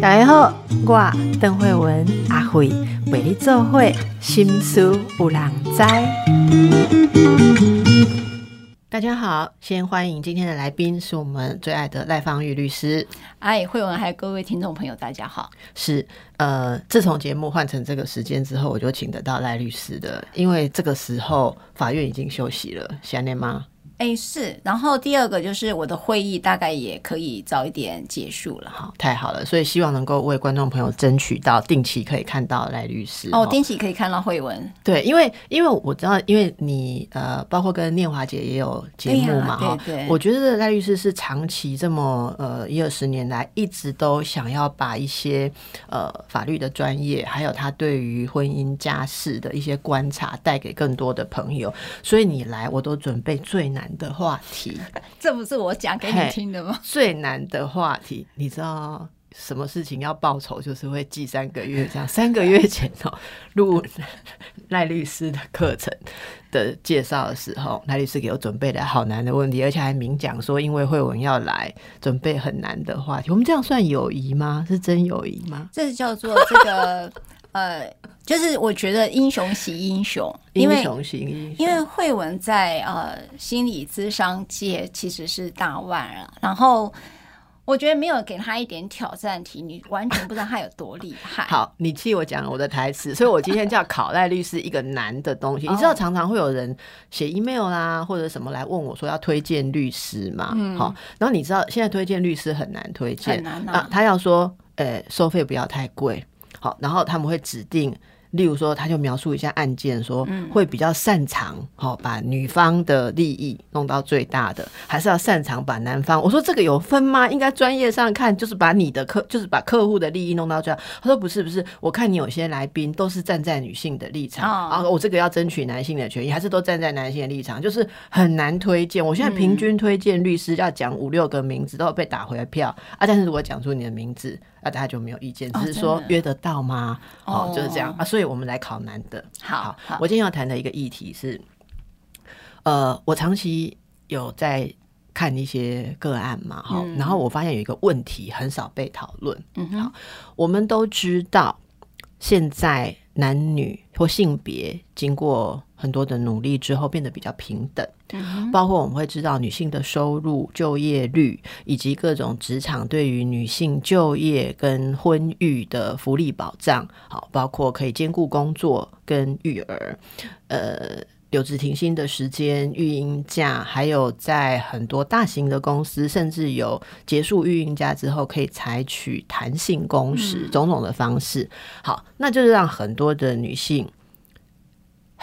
大家好，我邓慧文阿慧为你做会心思有人知。大家好，先欢迎今天的来宾，是我们最爱的赖芳玉律师。哎，慧文，还有各位听众朋友，大家好。是呃，自从节目换成这个时间之后，我就请得到赖律师的，因为这个时候法院已经休息了，想念吗？哎，是，然后第二个就是我的会议大概也可以早一点结束了，哈，太好了，所以希望能够为观众朋友争取到定期可以看到赖律师哦，定期可以看到慧文，对，因为因为我知道，因为你呃，包括跟念华姐也有节目嘛，哈，对，我觉得赖律师是长期这么呃一二十年来一直都想要把一些呃法律的专业，还有他对于婚姻家事的一些观察带给更多的朋友，所以你来我都准备最难。的话题，这不是我讲给你听的吗？最难的话题，你知道什么事情要报仇，就是会记三个月。这样三个月前哦，录 赖律师的课程的介绍的时候，赖律师给我准备了好难的问题，而且还明讲说，因为慧文要来，准备很难的话题。我们这样算友谊吗？是真友谊吗？这是叫做这个。呃，就是我觉得英雄惜英雄，英雄惜英雄，因为慧文在呃心理咨商界其实是大腕了，然后我觉得没有给他一点挑战题，你完全不知道他有多厉害。好，你替我讲了我的台词，所以我今天叫考赖律师一个难的东西。你知道常常会有人写 email 啦或者什么来问我说要推荐律师嘛？嗯好，然后你知道现在推荐律师很难推荐，很难啊。他要说，呃，收费不要太贵。好，然后他们会指定，例如说，他就描述一下案件，说会比较擅长，好把女方的利益弄到最大的，还是要擅长把男方？我说这个有分吗？应该专业上看，就是把你的客，就是把客户的利益弄到最大。他说不是不是，我看你有些来宾都是站在女性的立场啊，我这个要争取男性的权益，还是都站在男性的立场，就是很难推荐。我现在平均推荐律师要讲五六个名字，都要被打回票啊。但是如果讲出你的名字。那大家就没有意见，只是说约得到吗？哦，就是这样啊。所以我们来考男的。好，我今天要谈的一个议题是，呃，我长期有在看一些个案嘛，哈，然后我发现有一个问题很少被讨论。嗯好，我们都知道现在。男女或性别经过很多的努力之后，变得比较平等。包括我们会知道女性的收入、就业率，以及各种职场对于女性就业跟婚育的福利保障。好，包括可以兼顾工作跟育儿。呃。留职停薪的时间、育婴假，还有在很多大型的公司，甚至有结束育婴假之后可以采取弹性工时，种种的方式。好，那就是让很多的女性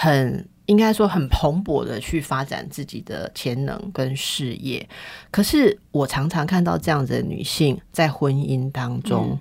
很应该说很蓬勃的去发展自己的潜能跟事业。可是我常常看到这样子的女性在婚姻当中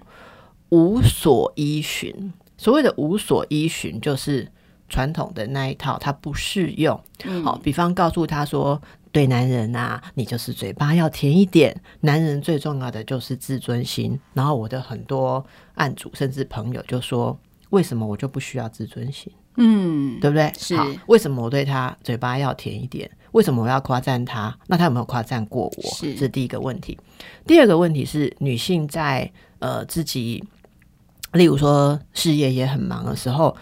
无所依循。所谓的无所依循，就是。传统的那一套，它不适用。好，比方告诉他说：“对男人啊，你就是嘴巴要甜一点。男人最重要的就是自尊心。”然后我的很多案主甚至朋友就说：“为什么我就不需要自尊心？嗯，对不对？是为什么我对他嘴巴要甜一点？为什么我要夸赞他？那他有没有夸赞过我？是这是第一个问题。第二个问题是，女性在呃自己，例如说事业也很忙的时候。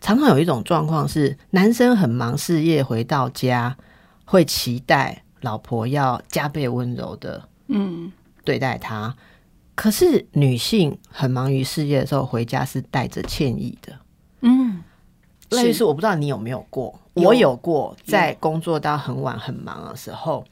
常常有一种状况是，男生很忙事业，回到家会期待老婆要加倍温柔的，嗯，对待他。可是女性很忙于事业的时候，回家是带着歉意的，嗯。类似我不知道你有没有过，我有过，在工作到很晚很忙的时候，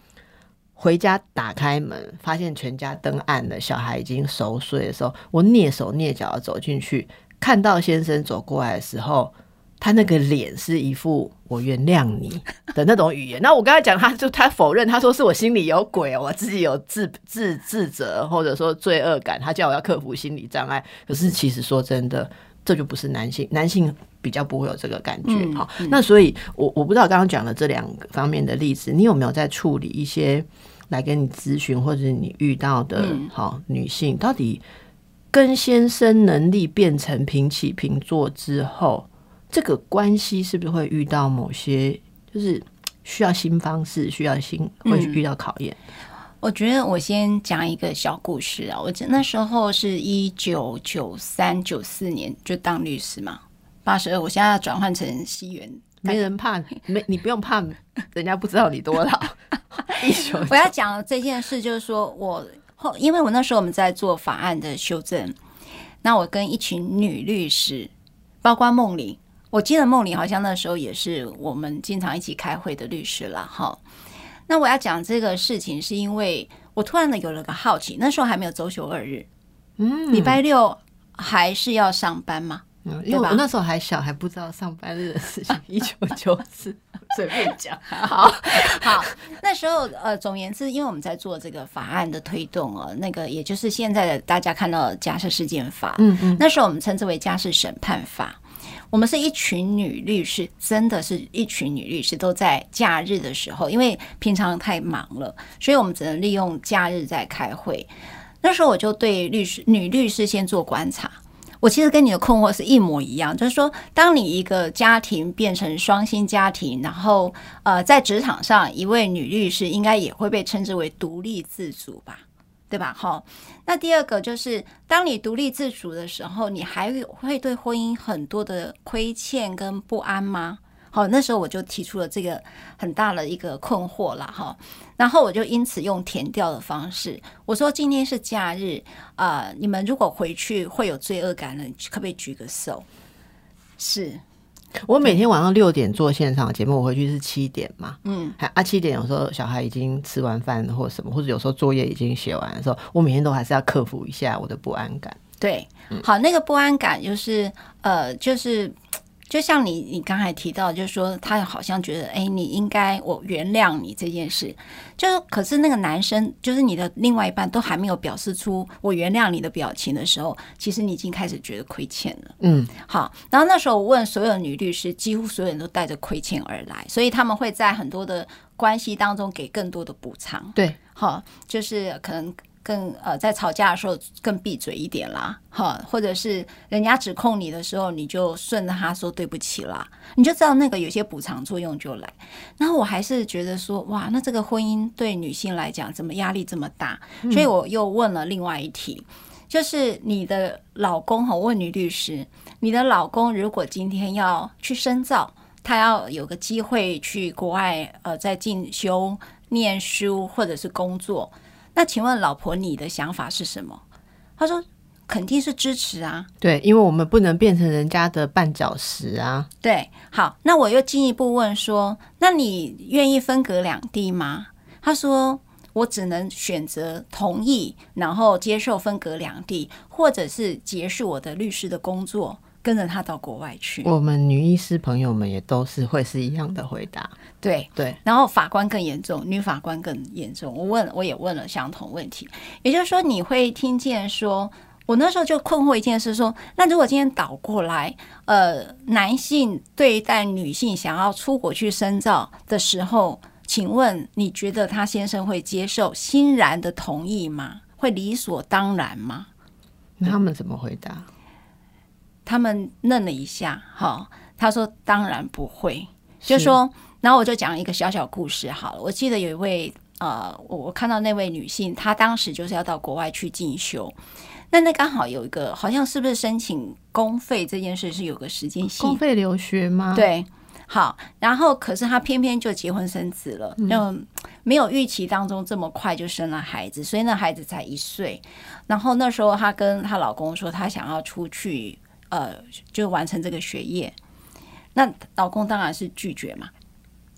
回家打开门，发现全家灯暗了，小孩已经熟睡的时候，我蹑手蹑脚的走进去。看到先生走过来的时候，他那个脸是一副“我原谅你”的那种语言。那我刚才讲，他就他否认，他说是我心里有鬼，我自己有自自自责，或者说罪恶感。他叫我要克服心理障碍。可是其实说真的，这就不是男性，男性比较不会有这个感觉。好，那所以，我我不知道刚刚讲的这两个方面的例子，你有没有在处理一些来跟你咨询，或者你遇到的好女性到底？跟先生能力变成平起平坐之后，这个关系是不是会遇到某些就是需要新方式，需要新会遇到考验？我觉得我先讲一个小故事啊，我那时候是一九九三九四年就当律师嘛，八十二，我现在要转换成西元，没人怕，没你不用怕，人家不知道你多老。我要讲这件事，就是说我后，因为我那时候我们在做法案的修正，那我跟一群女律师，包括梦玲，我记得梦玲好像那时候也是我们经常一起开会的律师了，哈。那我要讲这个事情，是因为我突然的有了个好奇，那时候还没有周休二日，嗯，礼拜六还是要上班吗？嗯，因为我那时候还小，还不知道上班日的事情。一九九四，随便讲。好好，那时候呃，总言之，因为我们在做这个法案的推动哦，那个也就是现在的大家看到的家事事件法，嗯嗯，那时候我们称之为家事审判法。我们是一群女律师，真的是一群女律师，都在假日的时候，因为平常太忙了，所以我们只能利用假日在开会。那时候我就对律师、女律师先做观察。我其实跟你的困惑是一模一样，就是说，当你一个家庭变成双薪家庭，然后呃，在职场上，一位女律师应该也会被称之为独立自主吧。对吧？好，那第二个就是，当你独立自主的时候，你还会对婚姻很多的亏欠跟不安吗？好，那时候我就提出了这个很大的一个困惑了哈。然后我就因此用填掉的方式，我说今天是假日啊，你们如果回去会有罪恶感的，可不可以举个手？是。我每天晚上六点做现场节目，我回去是七点嘛。嗯，还啊七点有时候小孩已经吃完饭或什么，或者有时候作业已经写完的时候，我每天都还是要克服一下我的不安感。对，好，那个不安感就是呃，就是。就像你你刚才提到，就是说他好像觉得，哎，你应该我原谅你这件事，就是可是那个男生，就是你的另外一半，都还没有表示出我原谅你的表情的时候，其实你已经开始觉得亏欠了。嗯，好，然后那时候我问所有女律师，几乎所有人都带着亏欠而来，所以他们会在很多的关系当中给更多的补偿。对，好，就是可能。更呃，在吵架的时候更闭嘴一点啦，哈，或者是人家指控你的时候，你就顺着他说对不起啦，你就知道那个有些补偿作用就来。然后我还是觉得说，哇，那这个婚姻对女性来讲怎么压力这么大？所以我又问了另外一题，就是你的老公哈，问女律师，你的老公如果今天要去深造，他要有个机会去国外呃，在进修、念书或者是工作。那请问老婆，你的想法是什么？他说肯定是支持啊。对，因为我们不能变成人家的绊脚石啊。对，好，那我又进一步问说，那你愿意分隔两地吗？他说我只能选择同意，然后接受分隔两地，或者是结束我的律师的工作。跟着他到国外去，我们女医师朋友们也都是会是一样的回答。对对，然后法官更严重，女法官更严重。我问，我也问了相同问题，也就是说，你会听见说，我那时候就困惑一件事，说，那如果今天倒过来，呃，男性对待女性想要出国去深造的时候，请问你觉得他先生会接受，欣然的同意吗？会理所当然吗？那他们怎么回答？他们愣了一下，哈，他说：“当然不会。”就说，然后我就讲一个小小故事好了。我记得有一位呃，我我看到那位女性，她当时就是要到国外去进修，那那刚好有一个，好像是不是申请公费这件事是有个时间性？公费留学吗？对，好，然后可是她偏偏就结婚生子了，就没有预期当中这么快就生了孩子，所以那孩子才一岁。然后那时候她跟她老公说，她想要出去。呃，就完成这个学业，那老公当然是拒绝嘛。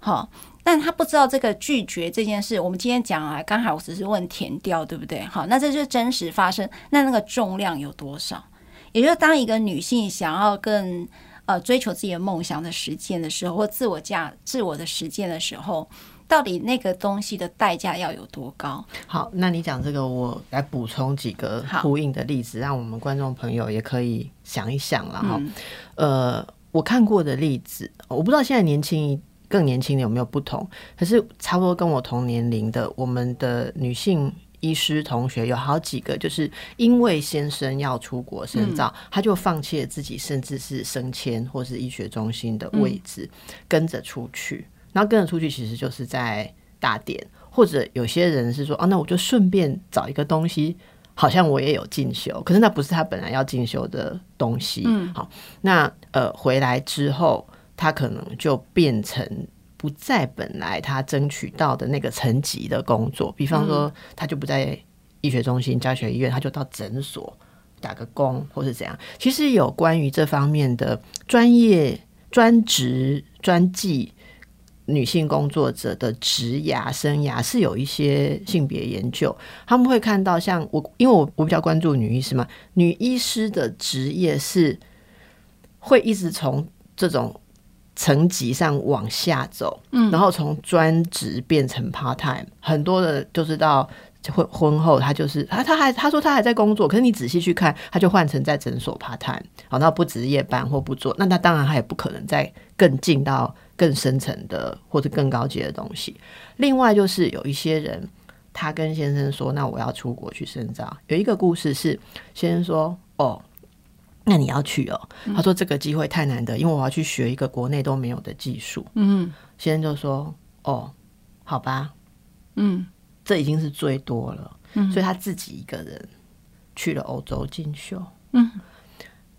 好，但他不知道这个拒绝这件事。我们今天讲啊，刚好我只是问填掉，对不对？好，那这就是真实发生。那那个重量有多少？也就是当一个女性想要更呃追求自己的梦想的实践的时候，或自我价自我的实践的时候。到底那个东西的代价要有多高？好，那你讲这个，我来补充几个呼应的例子，让我们观众朋友也可以想一想了哈。呃，我看过的例子，我不知道现在年轻更年轻的有没有不同，可是差不多跟我同年龄的，我们的女性医师同学有好几个，就是因为先生要出国深造，他就放弃了自己甚至是升迁或是医学中心的位置，跟着出去。然后跟着出去，其实就是在大典或者有些人是说，哦，那我就顺便找一个东西，好像我也有进修，可是那不是他本来要进修的东西。嗯，好，那呃回来之后，他可能就变成不在本来他争取到的那个层级的工作，比方说，他就不在医学中心、教学医院，他就到诊所打个工，或是怎样。其实有关于这方面的专业、专职、专技。女性工作者的职涯生涯是有一些性别研究，他们会看到像我，因为我我比较关注女医师嘛，女医师的职业是会一直从这种层级上往下走，嗯，然后从专职变成 part time，很多的就是到婚婚后，他就是他他还他说他还在工作，可是你仔细去看，他就换成在诊所 part time，好，那不值夜班或不做，那他当然他也不可能再更进到。更深层的或者更高级的东西。另外就是有一些人，他跟先生说：“那我要出国去深造。”有一个故事是，先生说：“哦，那你要去哦。”他说：“这个机会太难得，因为我要去学一个国内都没有的技术。”嗯，先生就说：“哦，好吧，嗯，这已经是最多了。”嗯，所以他自己一个人去了欧洲进修。嗯，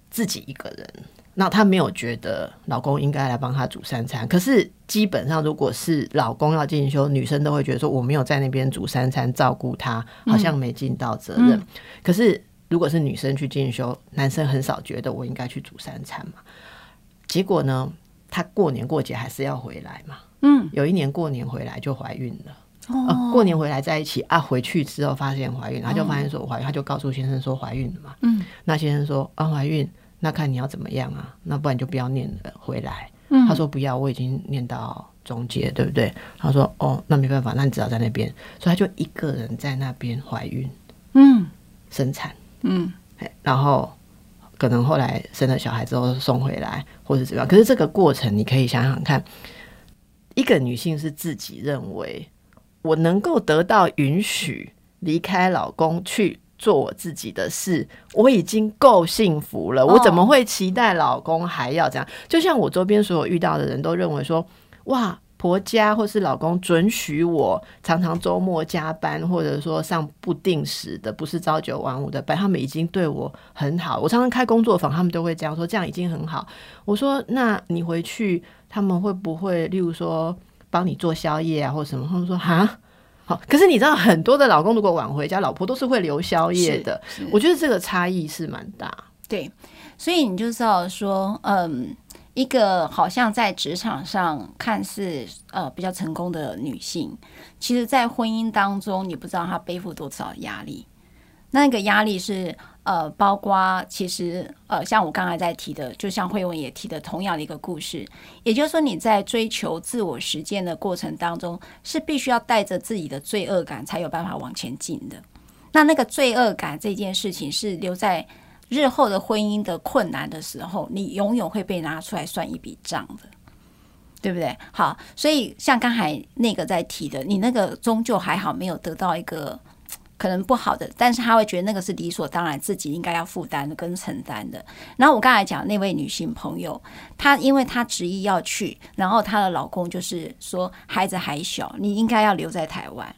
自己一个人。那她没有觉得老公应该来帮她煮三餐，可是基本上如果是老公要进修，女生都会觉得说我没有在那边煮三餐照顾他，好像没尽到责任。可是如果是女生去进修，男生很少觉得我应该去煮三餐嘛。结果呢，她过年过节还是要回来嘛。嗯，有一年过年回来就怀孕了。哦，过年回来在一起啊，回去之后发现怀孕，她就发现说怀孕，她就告诉先生说怀孕了嘛。嗯，那先生说啊怀孕。那看你要怎么样啊？那不然就不要念了，回来。他说不要，我已经念到中介，对不对？他说哦，那没办法，那你只好在那边。所以他就一个人在那边怀孕，嗯，生产，嗯，然后可能后来生了小孩之后送回来，或者怎么样。可是这个过程你可以想想看，一个女性是自己认为我能够得到允许离开老公去。做我自己的事，我已经够幸福了。我怎么会期待老公还要这样？就像我周边所有遇到的人都认为说，哇，婆家或是老公准许我常常周末加班，或者说上不定时的，不是朝九晚五的班，他们已经对我很好。我常常开工作坊，他们都会这样说，这样已经很好。我说，那你回去他们会不会，例如说帮你做宵夜啊，或什么？他们说，哈。好，可是你知道很多的老公如果晚回家，老婆都是会留宵夜的。我觉得这个差异是蛮大。对，所以你就知道说，嗯，一个好像在职场上看似呃比较成功的女性，其实在婚姻当中，你不知道她背负多少压力。那个压力是。呃，包括其实呃，像我刚才在提的，就像慧文也提的同样的一个故事，也就是说，你在追求自我实践的过程当中，是必须要带着自己的罪恶感才有办法往前进的。那那个罪恶感这件事情，是留在日后的婚姻的困难的时候，你永远会被拿出来算一笔账的，对不对？好，所以像刚才那个在提的，你那个终究还好，没有得到一个。可能不好的，但是他会觉得那个是理所当然，自己应该要负担跟承担的。然后我刚才讲那位女性朋友，她因为她执意要去，然后她的老公就是说孩子还小，你应该要留在台湾。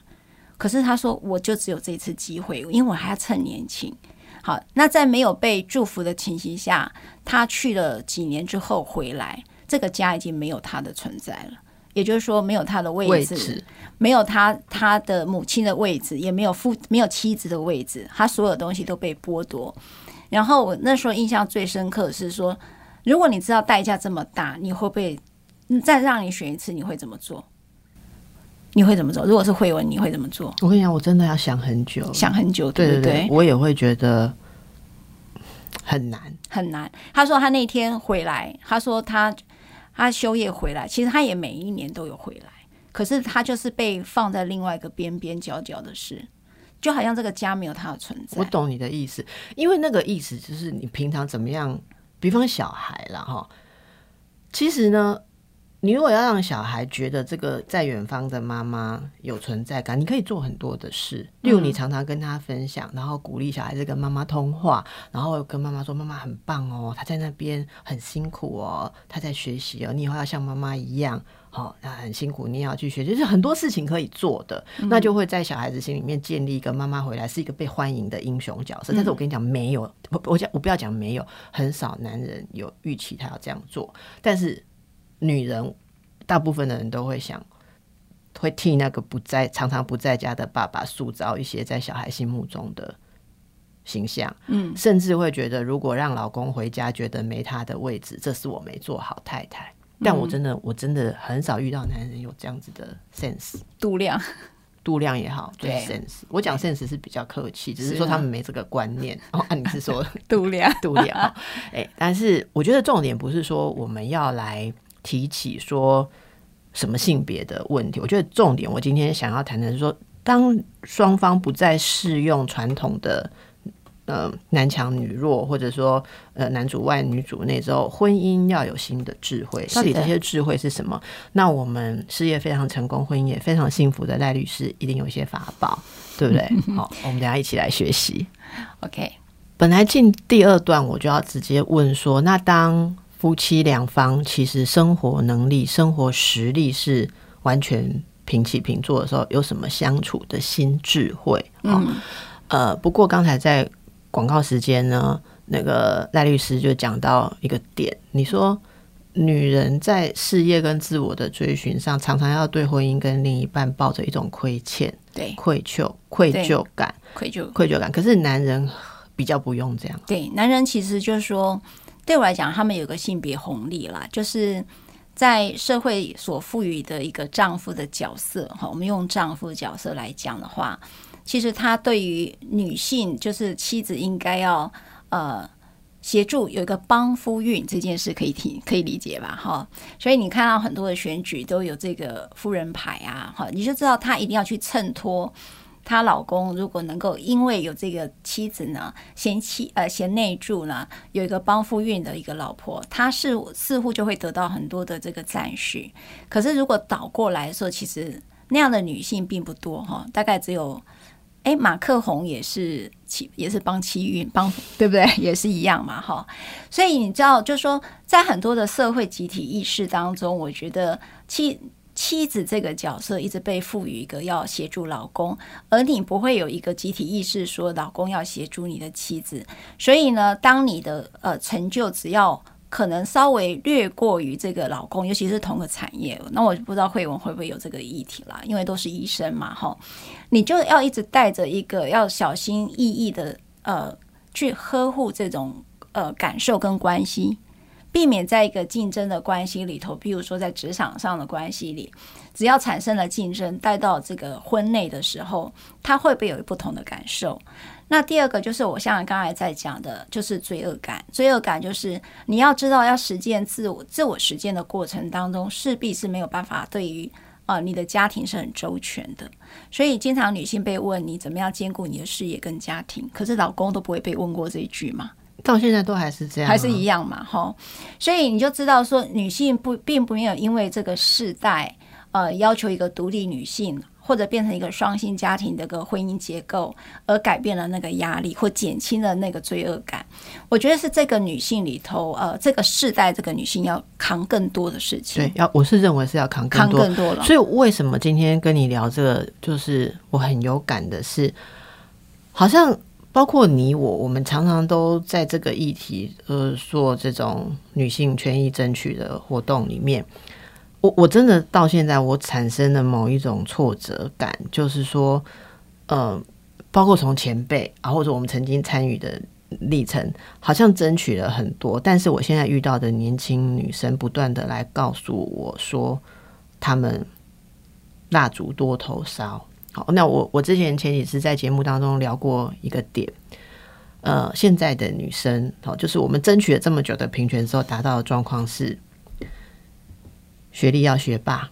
可是她说我就只有这次机会，因为我还要趁年轻。好，那在没有被祝福的情形下，她去了几年之后回来，这个家已经没有她的存在了。也就是说，没有他的位置，没有他他的母亲的位置，也没有父没有妻子的位置，他所有东西都被剥夺。然后我那时候印象最深刻的是说，如果你知道代价这么大，你会不会再让你选一次？你会怎么做？你会怎么做？如果是慧文，你会怎么做？我跟你讲，我真的要想很久，想很久，对对对，我也会觉得很难很难。他说他那天回来，他说他。他休业回来，其实他也每一年都有回来，可是他就是被放在另外一个边边角角的事，就好像这个家没有他的存在。我懂你的意思，因为那个意思就是你平常怎么样，比方小孩了哈，其实呢，你如果要让小孩觉得这个在远方的妈妈有存在感，你可以做很多的事，例如你常常跟他分享，然后鼓励小孩子跟妈妈通话，然后跟妈妈说妈妈很棒哦，她在那边很辛苦哦，她在学习哦，你以后要像妈妈一样，好，那很辛苦，你也要去学，就是很多事情可以做的，那就会在小孩子心里面建立一个妈妈回来是一个被欢迎的英雄角色。但是我跟你讲，没有，我我讲我不要讲没有，很少男人有预期他要这样做，但是。女人，大部分的人都会想，会替那个不在、常常不在家的爸爸塑造一些在小孩心目中的形象。嗯，甚至会觉得，如果让老公回家觉得没他的位置，这是我没做好太太。但我真的，我真的很少遇到男人有这样子的 sense 度量。度量也好，对 sense，我讲 sense 是比较客气，只是说他们没这个观念。哦，啊，你是说度量？度量？哎，但是我觉得重点不是说我们要来。提起说什么性别的问题，我觉得重点，我今天想要谈的是说，当双方不再适用传统的呃男强女弱，或者说呃男主外女主内之后，婚姻要有新的智慧。到底这些智慧是什么？那我们事业非常成功，婚姻也非常幸福的赖律师一定有一些法宝，对不对？好，我们等下一起来学习。OK，本来进第二段我就要直接问说，那当夫妻两方其实生活能力、生活实力是完全平起平坐的时候，有什么相处的新智慧？嗯，呃，不过刚才在广告时间呢，那个赖律师就讲到一个点，你说女人在事业跟自我的追寻上，常常要对婚姻跟另一半抱着一种亏欠、对愧疚、愧疚感、愧疚、愧疚感。可是男人比较不用这样，对，男人其实就是说。对我来讲，他们有个性别红利啦，就是在社会所赋予的一个丈夫的角色。哈，我们用丈夫的角色来讲的话，其实他对于女性，就是妻子应该要呃协助有一个帮夫运这件事，可以听可以理解吧？哈，所以你看到很多的选举都有这个夫人牌啊，哈，你就知道他一定要去衬托。她老公如果能够因为有这个妻子呢，贤妻呃贤内助呢，有一个帮夫运的一个老婆，他是似乎就会得到很多的这个赞许。可是如果倒过来说，其实那样的女性并不多哈，大概只有哎马克宏也是妻也是帮妻运帮对不对？也是一样嘛哈。所以你知道，就说在很多的社会集体意识当中，我觉得妻。妻子这个角色一直被赋予一个要协助老公，而你不会有一个集体意识说老公要协助你的妻子。所以呢，当你的呃成就只要可能稍微略过于这个老公，尤其是同个产业，那我不知道慧文会不会有这个议题啦，因为都是医生嘛，哈，你就要一直带着一个要小心翼翼的呃去呵护这种呃感受跟关系。避免在一个竞争的关系里头，比如说在职场上的关系里，只要产生了竞争，带到这个婚内的时候，他会不会有不同的感受？那第二个就是我像刚才在讲的，就是罪恶感。罪恶感就是你要知道，要实践自我、自我实践的过程当中，势必是没有办法对于啊你的家庭是很周全的。所以经常女性被问你怎么样兼顾你的事业跟家庭，可是老公都不会被问过这一句嘛？到现在都还是这样，还是一样嘛，哈。所以你就知道说，女性不并不没有因为这个世代呃要求一个独立女性，或者变成一个双性家庭的个婚姻结构，而改变了那个压力或减轻了那个罪恶感。我觉得是这个女性里头，呃，这个世代这个女性要扛更多的事情。对，要我是认为是要扛扛更多了。所以为什么今天跟你聊这个，就是我很有感的是，好像。包括你我，我们常常都在这个议题，呃，做这种女性权益争取的活动里面，我我真的到现在，我产生了某一种挫折感，就是说，呃，包括从前辈啊，或者我们曾经参与的历程，好像争取了很多，但是我现在遇到的年轻女生，不断的来告诉我说，她们蜡烛多头烧。好，那我我之前前几次在节目当中聊过一个点，呃，现在的女生，好，就是我们争取了这么久的平权之后，达到的状况是学历要学霸，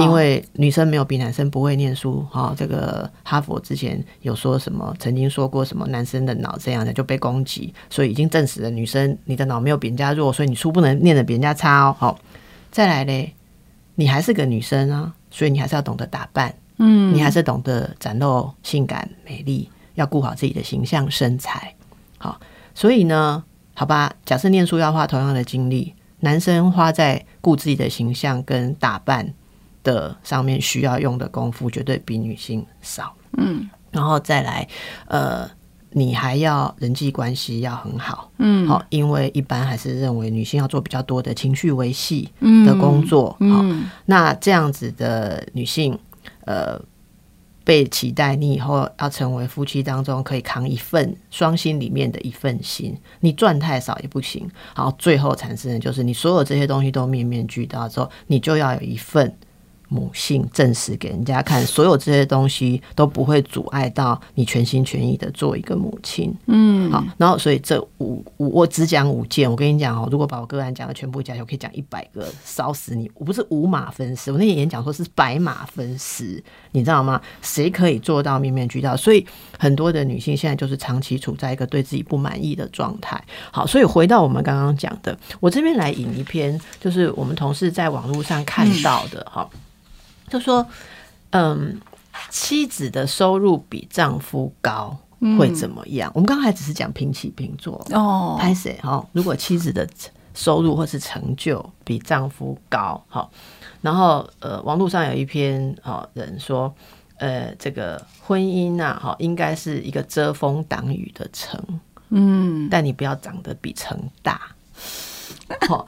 因为女生没有比男生不会念书。哈，这个哈佛之前有说什么，曾经说过什么男生的脑这样的就被攻击，所以已经证实了女生你的脑没有比人家弱，所以你书不能念的比人家差哦。好，再来嘞，你还是个女生啊，所以你还是要懂得打扮，嗯，你还是懂得展露性感美丽，要顾好自己的形象身材。好，所以呢，好吧，假设念书要花同样的精力，男生花在顾自己的形象跟打扮的上面需要用的功夫，绝对比女性少。嗯，然后再来，呃。你还要人际关系要很好，嗯，好，因为一般还是认为女性要做比较多的情绪维系的工作，嗯，那这样子的女性，呃，被期待你以后要成为夫妻当中可以扛一份双薪里面的一份心，你赚太少也不行，好，最后产生的就是你所有这些东西都面面俱到之后，你就要有一份。母性证实给人家看，所有这些东西都不会阻碍到你全心全意的做一个母亲。嗯，好，然后所以这五五我只讲五件，我跟你讲哦，如果把我个案讲的全部加起来，我可以讲一百个，烧死你！我不是五马分尸，我那天演讲说是白马分尸，你知道吗？谁可以做到面面俱到？所以很多的女性现在就是长期处在一个对自己不满意的状态。好，所以回到我们刚刚讲的，我这边来引一篇，就是我们同事在网络上看到的哈。就说，嗯，妻子的收入比丈夫高会怎么样？我们刚才只是讲平起平坐哦，拍谁哈？如果妻子的收入或是成就比丈夫高，好，然后呃，网络上有一篇哦人说，呃，这个婚姻呐，哈，应该是一个遮风挡雨的城，嗯，但你不要长得比城大。好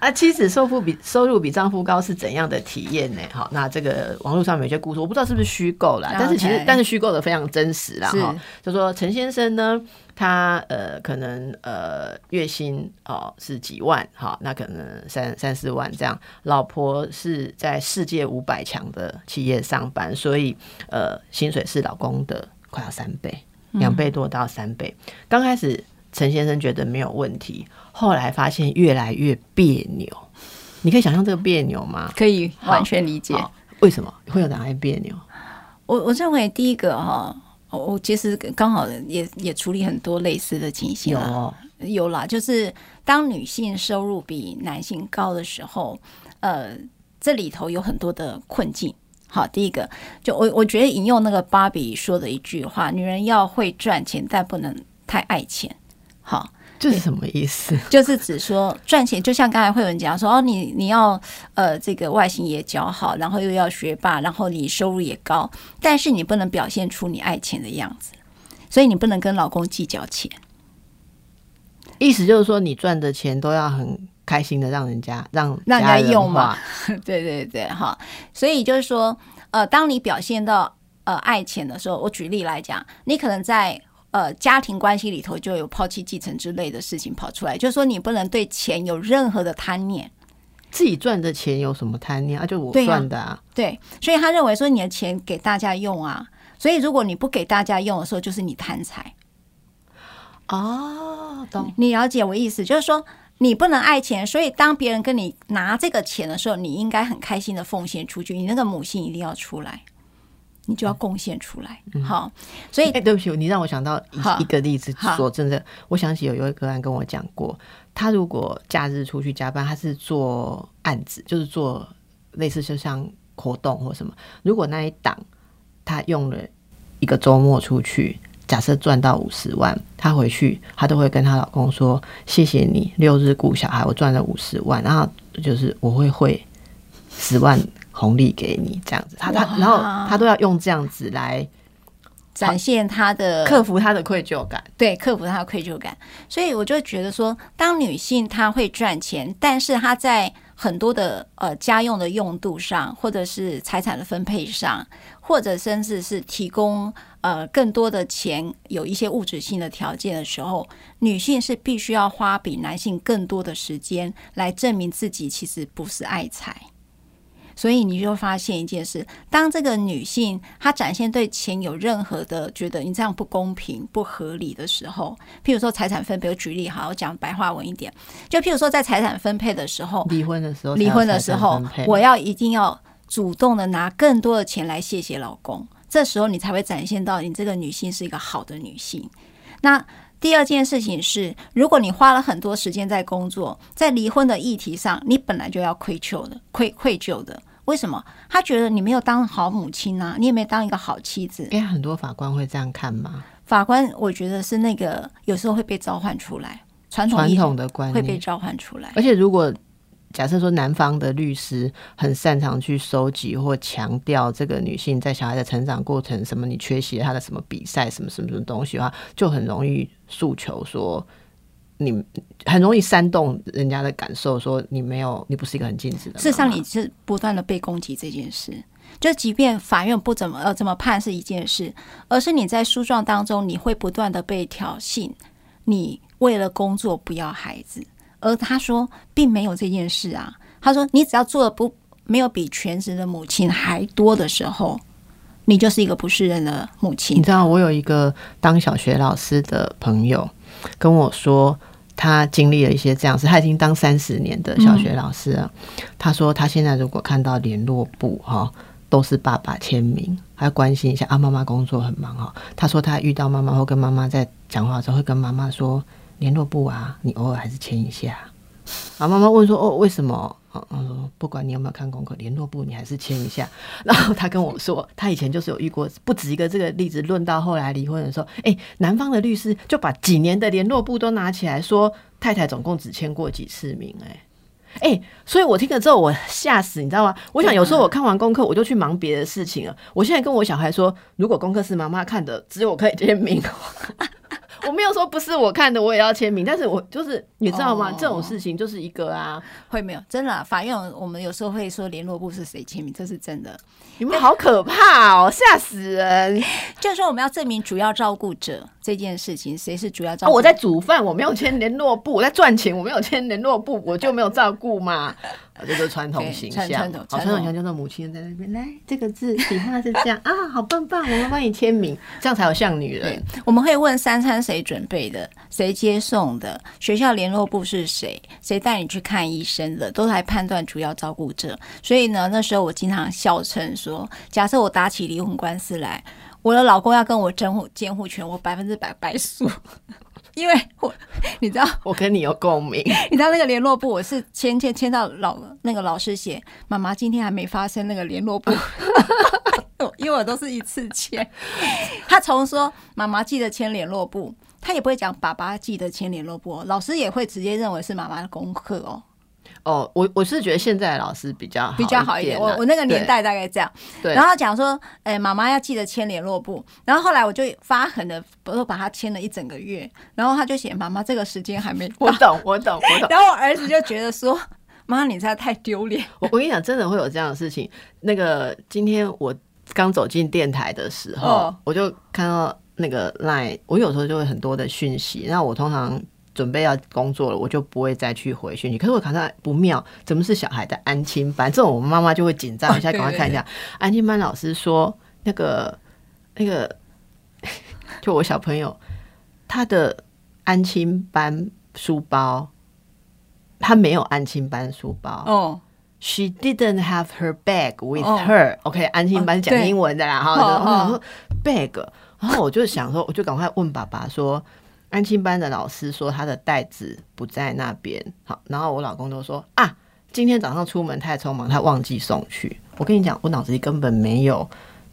啊，妻子收入比收入比丈夫高是怎样的体验呢？好，那这个网络上有些故事，我不知道是不是虚构啦，但是其实但是虚构的非常真实啦。哈。就说陈先生呢，他呃可能呃月薪哦是几万，好，那可能三三四万这样。老婆是在世界五百强的企业上班，所以呃薪水是老公的快要三倍，两倍多到三倍。刚开始陈先生觉得没有问题。后来发现越来越别扭，你可以想象这个别扭吗？可以完全理解。为什么会有哪些别扭？我我认为第一个哈，我其实刚好也也处理很多类似的情形有有啦，就是当女性收入比男性高的时候，呃，这里头有很多的困境。好，第一个就我我觉得引用那个芭比说的一句话：女人要会赚钱，但不能太爱钱。好。这是什么意思？就是指说赚钱，就像刚才慧文讲说，哦，你你要呃这个外形也姣好，然后又要学霸，然后你收入也高，但是你不能表现出你爱钱的样子，所以你不能跟老公计较钱。意思就是说，你赚的钱都要很开心的让人家让让人家用嘛？对对对，哈。所以就是说，呃，当你表现到呃爱钱的时候，我举例来讲，你可能在。呃，家庭关系里头就有抛弃继承之类的事情跑出来，就是说你不能对钱有任何的贪念。自己赚的钱有什么贪念啊？就我赚的啊。对，所以他认为说你的钱给大家用啊，所以如果你不给大家用的时候，就是你贪财。哦，懂。你了解我意思，就是说你不能爱钱，所以当别人跟你拿这个钱的时候，你应该很开心的奉献出去，你那个母性一定要出来。你就要贡献出来，好，所以哎，对不起，你让我想到一个例子，说真的，我想起有一位个案跟我讲过，他如果假日出去加班，他是做案子，就是做类似就像活动或什么，如果那一档他用了一个周末出去，假设赚到五十万，他回去他都会跟她老公说：“谢谢你六日顾小孩，我赚了五十万，然后就是我会汇十万。”红利给你这样子，他他然后他都要用这样子来展现他的克服他的愧疚感，对，克服他的愧疚感。所以我就觉得说，当女性她会赚钱，但是她在很多的呃家用的用度上，或者是财产的分配上，或者甚至是提供呃更多的钱，有一些物质性的条件的时候，女性是必须要花比男性更多的时间来证明自己其实不是爱财。所以你就发现一件事：当这个女性她展现对钱有任何的觉得你这样不公平、不合理的时候，譬如说财产分配，我举例好，我讲白话文一点，就譬如说在财产分配的时候，离婚的时候，离婚的时候，我要一定要主动的拿更多的钱来谢谢老公，这时候你才会展现到你这个女性是一个好的女性。那第二件事情是，如果你花了很多时间在工作，在离婚的议题上，你本来就要愧疚的，愧愧疚的。为什么？他觉得你没有当好母亲啊，你也没当一个好妻子。哎，很多法官会这样看吗？法官，我觉得是那个有时候会被召唤出来，传统传统的观念会被召唤出来。而且，如果假设说男方的律师很擅长去收集或强调这个女性在小孩的成长过程，什么你缺席了他的什么比赛，什么什么什么东西的话，就很容易诉求说你很容易煽动人家的感受，说你没有，你不是一个很尽职的。事实上，你是不断的被攻击这件事。就即便法院不怎么呃怎么判是一件事，而是你在诉状当中你会不断的被挑衅，你为了工作不要孩子，而他说并没有这件事啊。他说你只要做的不没有比全职的母亲还多的时候，你就是一个不是人的母亲。你知道我有一个当小学老师的朋友跟我说，他经历了一些这样事，他已经当三十年的小学老师了。他说他现在如果看到联络簿哈。都是爸爸签名，还关心一下啊。妈妈工作很忙哦。他说他遇到妈妈或跟妈妈在讲话的时候，会跟妈妈说联络簿啊，你偶尔还是签一下。然后妈妈问说哦，为什么？嗯说不管你有没有看功课，联络簿你还是签一下。然后他跟我说，他以前就是有遇过不止一个这个例子。论到后来离婚的时候，哎，男方的律师就把几年的联络簿都拿起来说，太太总共只签过几次名，哎。哎，所以我听了之后，我吓死，你知道吗？我想有时候我看完功课，我就去忙别的事情了。我现在跟我小孩说，如果功课是妈妈看的，只有我可以签名。我没有说不是我看的，我也要签名。但是我就是你知道吗？这种事情就是一个啊，会没有真的法院，我们有时候会说联络部是谁签名，这是真的。你们好可怕哦，吓死人！就是说我们要证明主要照顾者这件事情，谁是主要照顾？我在煮饭，我没有签联络部；我在赚钱，我没有签联络部，我就没有照顾嘛。这个传统形象，传统传统形象就是母亲在那边来，这个字笔画是这样啊，好棒棒，我们帮你签名，这样才有像女人。我们会问三餐谁准备的，谁接送的，学校联络部是谁，谁带你去看医生的，都来判断主要照顾者。所以呢，那时候我经常笑称说，假设我打起离婚官司来，我的老公要跟我争监护权，我百分之百败诉。因为我，你知道，我跟你有共鸣。你知道那个联络簿，我是签签签到老那个老师写，妈妈今天还没发生那个联络簿，因为我都是一次签。他从说妈妈记得签联络簿，他也不会讲爸爸记得签联络簿，老师也会直接认为是妈妈的功课哦。哦，我我是觉得现在的老师比较比较好一点。我我那个年代大概这样。对。然后讲说，哎，妈妈要记得签联络簿。然后后来我就发狠的，我都把他签了一整个月。然后他就写妈妈这个时间还没。我懂，我懂，我懂。然后我儿子就觉得说，妈，你在太丢脸。我我跟你讲，真的会有这样的事情。那个今天我刚走进电台的时候，我就看到那个 line，我有时候就会很多的讯息。那我通常。准备要工作了，我就不会再去回讯息。可是我看到不妙，怎么是小孩的安亲班？这种我们妈妈就会紧张一下，赶快看一下。安亲班老师说，那个那个，就我小朋友他的安亲班书包，他没有安亲班书包。哦，She didn't have her bag with her。OK，安心班讲英文的啦，哈。然后 bag，然后我就想说，我就赶快问爸爸说。安亲班的老师说他的袋子不在那边，好，然后我老公都说啊，今天早上出门太匆忙，他忘记送去。我跟你讲，我脑子里根本没有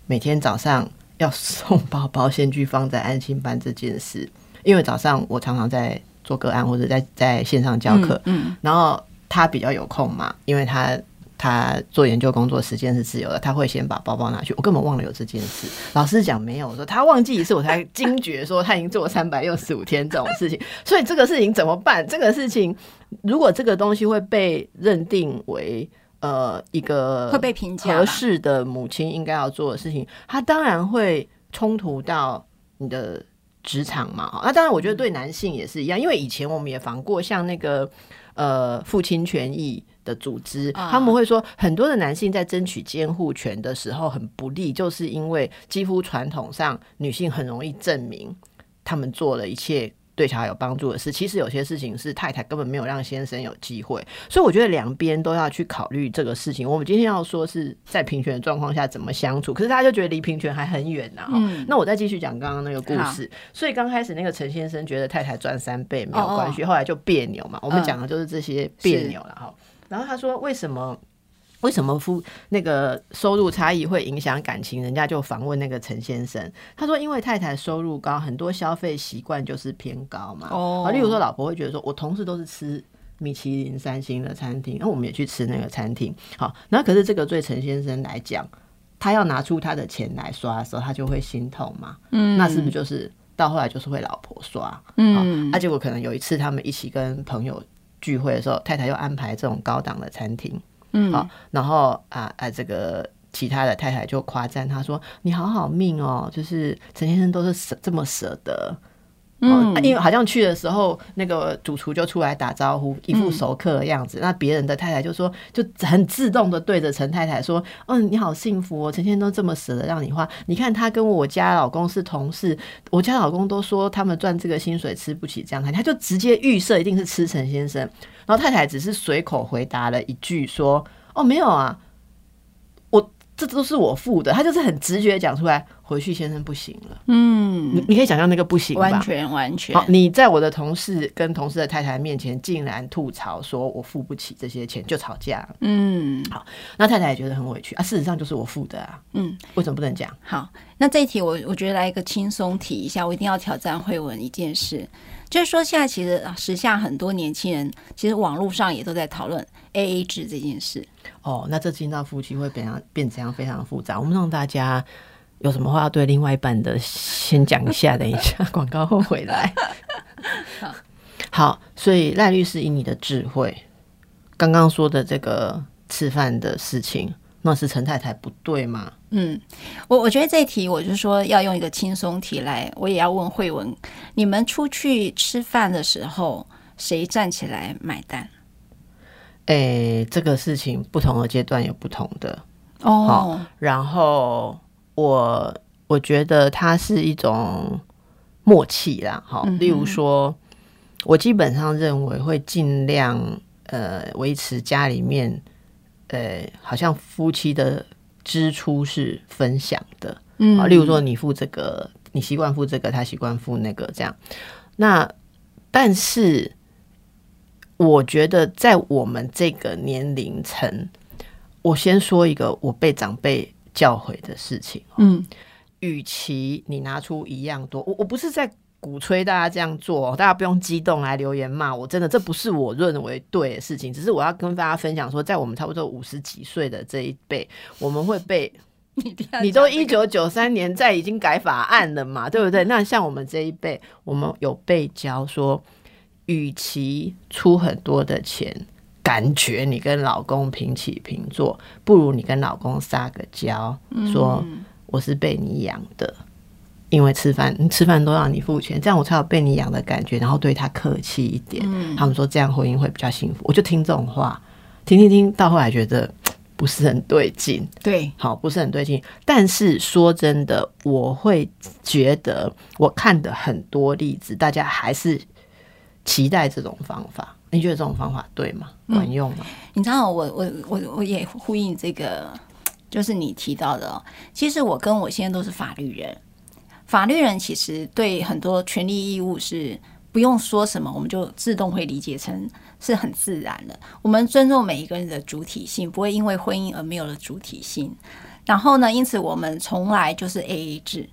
每天早上要送包包先去放在安亲班这件事，因为早上我常常在做个案或者在在线上教课，嗯，然后他比较有空嘛，因为他。他做研究工作时间是自由的，他会先把包包拿去。我根本忘了有这件事。老师讲没有，我说他忘记一次，我才惊觉说他已经做了三百六十五天这种事情。所以这个事情怎么办？这个事情如果这个东西会被认定为呃一个会被评价合适的母亲应该要做的事情，他当然会冲突到你的职场嘛。那当然，我觉得对男性也是一样，因为以前我们也防过像那个呃父亲权益。的组织，他们会说很多的男性在争取监护权的时候很不利，就是因为几乎传统上女性很容易证明他们做了一切。对小孩有帮助的事，其实有些事情是太太根本没有让先生有机会，所以我觉得两边都要去考虑这个事情。我们今天要说是在平权的状况下怎么相处，可是大家就觉得离平权还很远呐。嗯，那我再继续讲刚刚那个故事。所以刚开始那个陈先生觉得太太赚三倍没有关系，后来就别扭嘛。我们讲的就是这些别扭了哈。然后他说为什么？为什么夫那个收入差异会影响感情？人家就访问那个陈先生，他说因为太太收入高，很多消费习惯就是偏高嘛。哦，例如说老婆会觉得说，我同事都是吃米其林三星的餐厅，那我们也去吃那个餐厅。好，那可是这个对陈先生来讲，他要拿出他的钱来刷的时候，他就会心痛嘛。嗯，那是不是就是到后来就是会老婆刷？嗯，啊，结果可能有一次他们一起跟朋友聚会的时候，太太又安排这种高档的餐厅。嗯，好，然后啊啊，这个其他的太太就夸赞他说：“你好好命哦，就是陈先生都是舍这么舍得。”嗯，因为好像去的时候，那个主厨就出来打招呼，一副熟客的样子。那别人的太太就说，就很自动的对着陈太太说：“嗯，你好幸福哦，陈先生都这么舍得让你花。你看他跟我家老公是同事，我家老公都说他们赚这个薪水吃不起这样他他就直接预设一定是吃陈先生。然后太太只是随口回答了一句说：“哦，没有啊。”这都是我付的，他就是很直觉讲出来。回去先生不行了，嗯，你你可以想象那个不行，完全完全。好，你在我的同事跟同事的太太面前，竟然吐槽说我付不起这些钱，就吵架。嗯，好，那太太也觉得很委屈啊。事实上就是我付的啊。嗯，为什么不能讲？好，那这一题我我觉得来一个轻松题一下，我一定要挑战慧文一件事，就是说现在其实时下很多年轻人，其实网络上也都在讨论 A A 制这件事。哦，那这进到夫妻会变样变怎样？非常复杂。我们让大家。有什么话要对另外一半的，先讲一下。等一下 广告后回来。好，所以赖律师以你的智慧，刚刚说的这个吃饭的事情，那是陈太太不对吗？嗯，我我觉得这题，我就说要用一个轻松题来，我也要问慧文，你们出去吃饭的时候，谁站起来买单？哎，这个事情不同的阶段有不同的哦，然后。我我觉得它是一种默契啦，好，例如说，我基本上认为会尽量呃维持家里面呃，好像夫妻的支出是分享的，嗯，啊例如说你付这个，你习惯付这个，他习惯付那个，这样。那但是我觉得在我们这个年龄层，我先说一个，我被长辈。教诲的事情，嗯，与其你拿出一样多，我我不是在鼓吹大家这样做，大家不用激动来留言骂我，真的这不是我认为对的事情，只是我要跟大家分享说，在我们差不多五十几岁的这一辈，我们会被 你你都一九九三年在已经改法案了嘛，对不对？那像我们这一辈，我们有被教说，与其出很多的钱。感觉你跟老公平起平坐，不如你跟老公撒个娇，说我是被你养的，因为吃饭吃饭都让你付钱，这样我才有被你养的感觉，然后对他客气一点。他们说这样婚姻会比较幸福，我就听这种话，听听听到后来觉得 不是很对劲。对，好，不是很对劲。但是说真的，我会觉得我看的很多例子，大家还是期待这种方法。你觉得这种方法对吗？管用吗？你知道，我我我我也呼应这个，就是你提到的。其实我跟我现在都是法律人，法律人其实对很多权利义务是不用说什么，我们就自动会理解成是很自然的。我们尊重每一个人的主体性，不会因为婚姻而没有了主体性。然后呢，因此我们从来就是 A A 制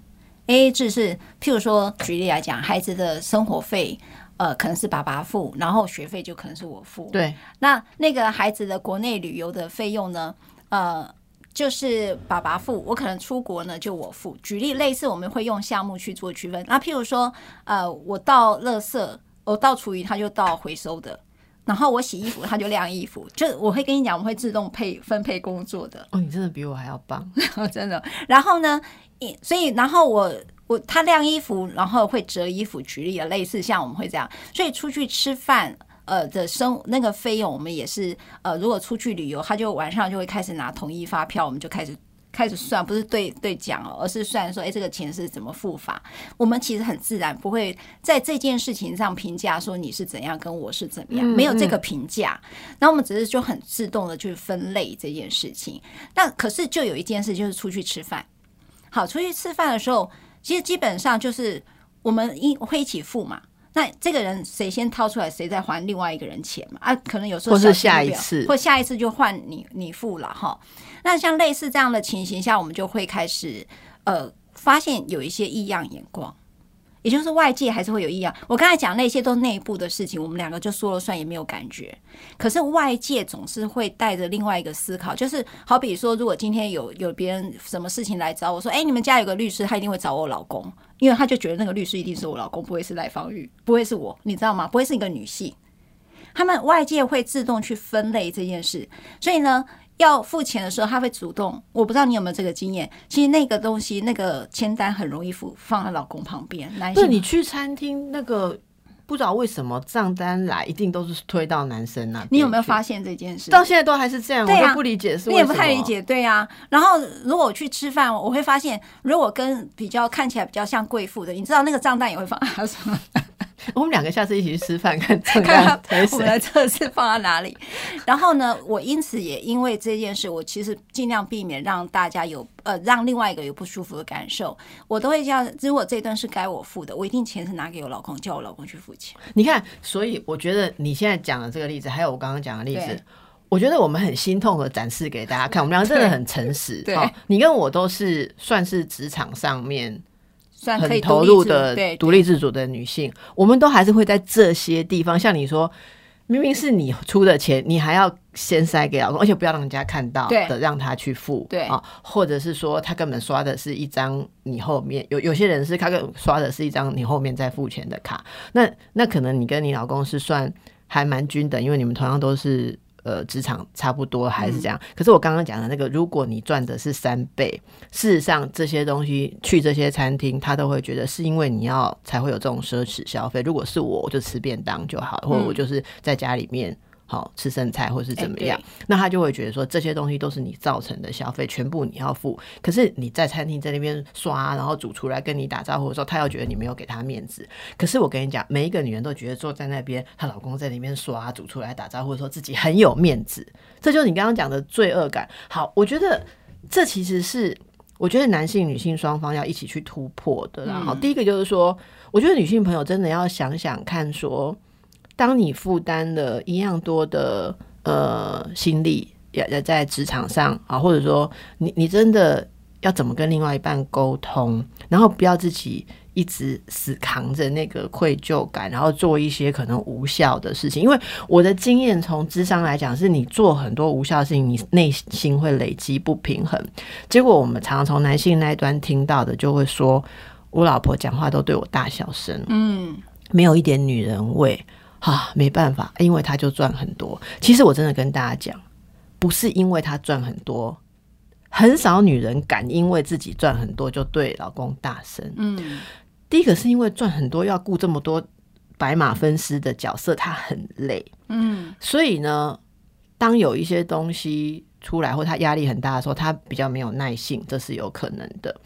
，A A 制是譬如说举例来讲，孩子的生活费。呃，可能是爸爸付，然后学费就可能是我付。对，那那个孩子的国内旅游的费用呢？呃，就是爸爸付，我可能出国呢就我付。举例类似，我们会用项目去做区分。那譬如说，呃，我倒垃圾，我倒厨余，他就倒回收的；然后我洗衣服，他就晾衣服。就我会跟你讲，我们会自动配分配工作的。哦，你真的比我还要棒，真的。然后呢，所以然后我。我他晾衣服，然后会折衣服，举例的类似像我们会这样，所以出去吃饭，呃的生那个费用，我们也是呃，如果出去旅游，他就晚上就会开始拿统一发票，我们就开始开始算，不是对对讲哦，而是算说，哎，这个钱是怎么付法？我们其实很自然，不会在这件事情上评价说你是怎样，跟我是怎么样，没有这个评价。那我们只是就很自动的去分类这件事情。那可是就有一件事，就是出去吃饭。好，出去吃饭的时候，其实基本上就是我们一会一起付嘛。那这个人谁先掏出来，谁再还另外一个人钱嘛？啊，可能有时候或是下一次，或下一次就换你你付了哈。那像类似这样的情形下，我们就会开始呃发现有一些异样眼光。也就是外界还是会有异样。我刚才讲那些都内部的事情，我们两个就说了算，也没有感觉。可是外界总是会带着另外一个思考，就是好比说，如果今天有有别人什么事情来找我说，哎，你们家有个律师，他一定会找我老公，因为他就觉得那个律师一定是我老公，不会是赖芳玉，不会是我，你知道吗？不会是一个女性。他们外界会自动去分类这件事，所以呢。要付钱的时候，他会主动。我不知道你有没有这个经验。其实那个东西，那个签单很容易付放在老公旁边。对，你去餐厅那个不知道为什么账单来一定都是推到男生那。你有没有发现这件事？到现在都还是这样，我都不理解是。你也不太理解，对呀。然后如果我去吃饭，我会发现，如果跟比较看起来比较像贵妇的，你知道那个账单也会放什么？我们两个下次一起去吃饭，看看我们来测试放在哪里。然后呢，我因此也因为这件事，我其实尽量避免让大家有呃让另外一个有不舒服的感受。我都会这样，如果这顿是该我付的，我一定钱是拿给我老公，叫我老公去付钱。你看，所以我觉得你现在讲的这个例子，还有我刚刚讲的例子，我觉得我们很心痛的展示给大家看。我们两个真的很诚实。对，你跟我都是算是职场上面。很投入的独立自主的女性，我们都还是会在这些地方，像你说，明明是你出的钱，你还要先塞给老公，而且不要让人家看到的，让他去付，对啊，或者是说他根本刷的是一张你后面有有些人是他跟刷的是一张你后面再付钱的卡，那那可能你跟你老公是算还蛮均等，因为你们同样都是。呃，职场差不多还是这样。可是我刚刚讲的那个，如果你赚的是三倍，事实上这些东西去这些餐厅，他都会觉得是因为你要才会有这种奢侈消费。如果是我，我就吃便当就好，或者我就是在家里面。好吃剩菜或是怎么样，那他就会觉得说这些东西都是你造成的消费，全部你要付。可是你在餐厅在那边刷，然后煮出来跟你打招呼的时候，他又觉得你没有给他面子。可是我跟你讲，每一个女人都觉得坐在那边，她老公在那边刷煮出来打招呼，的时候自己很有面子。这就是你刚刚讲的罪恶感。好，我觉得这其实是我觉得男性女性双方要一起去突破的。然后第一个就是说，我觉得女性朋友真的要想想看说。当你负担了一样多的呃心力，也也在职场上啊，或者说你你真的要怎么跟另外一半沟通，然后不要自己一直死扛着那个愧疚感，然后做一些可能无效的事情。因为我的经验从智商来讲，是你做很多无效的事情，你内心会累积不平衡。结果我们常常从男性那一端听到的，就会说我老婆讲话都对我大小声，嗯，没有一点女人味。啊，没办法，因为他就赚很多。其实我真的跟大家讲，不是因为他赚很多，很少女人敢因为自己赚很多就对老公大声。嗯，第一个是因为赚很多要顾这么多白马分尸的角色，他很累。嗯，所以呢，当有一些东西出来或他压力很大的时候，他比较没有耐性，这是有可能的，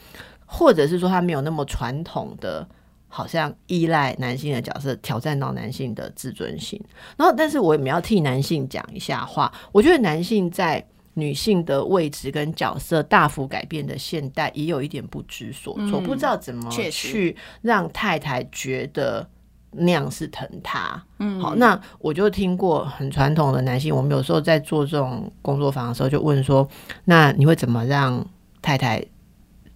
或者是说他没有那么传统的。好像依赖男性的角色，挑战到男性的自尊心。然后，但是我们要替男性讲一下话。我觉得男性在女性的位置跟角色大幅改变的现代，也有一点不知所措，不知道怎么去让太太觉得那样是疼他。嗯，好，那我就听过很传统的男性，我们有时候在做这种工作坊的时候，就问说：那你会怎么让太太？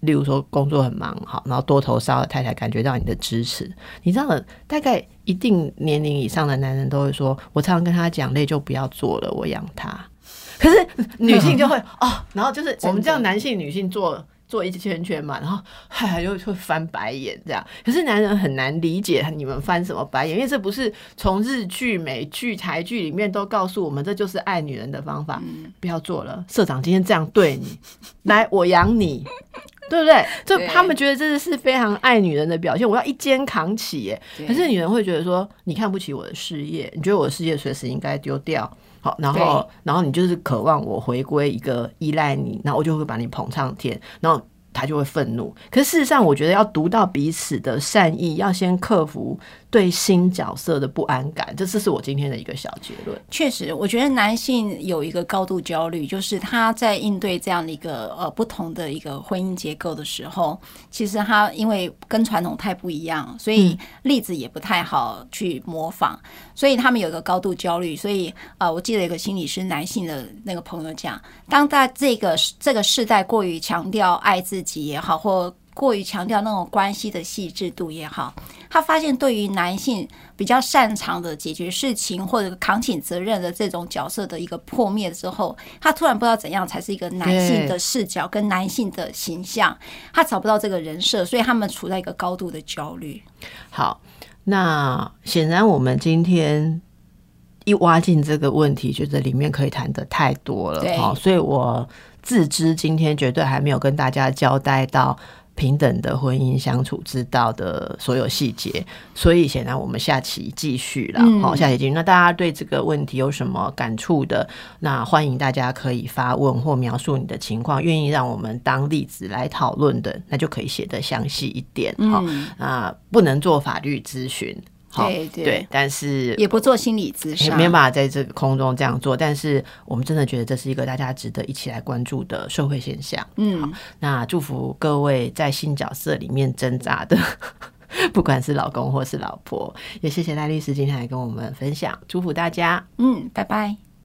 例如说工作很忙，好，然后多头烧的太太感觉到你的支持，你知道的，大概一定年龄以上的男人都会说，我常常跟他讲累就不要做了，我养他。可是女性就会哦，然后就是我们这样男性女性做。做一圈圈嘛，然后嗨又会翻白眼这样。可是男人很难理解你们翻什么白眼，因为这不是从日剧、美剧、台剧里面都告诉我们，这就是爱女人的方法。不要做了，社长今天这样对你，来我养你，对不对？就他们觉得这是非常爱女人的表现，我要一肩扛起耶。可是女人会觉得说，你看不起我的事业，你觉得我的事业随时应该丢掉。好，然后然后你就是渴望我回归一个依赖你，然后我就会把你捧上天，然后。他就会愤怒，可是事实上，我觉得要读到彼此的善意，要先克服对新角色的不安感。这这是我今天的一个小结论。确实，我觉得男性有一个高度焦虑，就是他在应对这样的一个呃不同的一个婚姻结构的时候，其实他因为跟传统太不一样，所以例子也不太好去模仿，所以他们有一个高度焦虑。所以呃，我记得一个心理师男性的那个朋友讲，当在这个这个世代过于强调爱自己。也好，或过于强调那种关系的细致度也好，他发现对于男性比较擅长的解决事情或者扛起责任的这种角色的一个破灭之后，他突然不知道怎样才是一个男性的视角跟男性的形象，他找不到这个人设，所以他们处在一个高度的焦虑。好，那显然我们今天一挖进这个问题，觉得里面可以谈的太多了，好，所以我。自知今天绝对还没有跟大家交代到平等的婚姻相处之道的所有细节，所以显然我们下期继续了。好，下期继续。那大家对这个问题有什么感触的？那欢迎大家可以发问或描述你的情况，愿意让我们当例子来讨论的，那就可以写的详细一点。好，那不能做法律咨询。对对，但是也不做心理咨询，没有办法在这个空中这样做。但是我们真的觉得这是一个大家值得一起来关注的社会现象。嗯，好那祝福各位在新角色里面挣扎的，不管是老公或是老婆，也谢谢赖律师今天来跟我们分享，祝福大家。嗯，拜拜。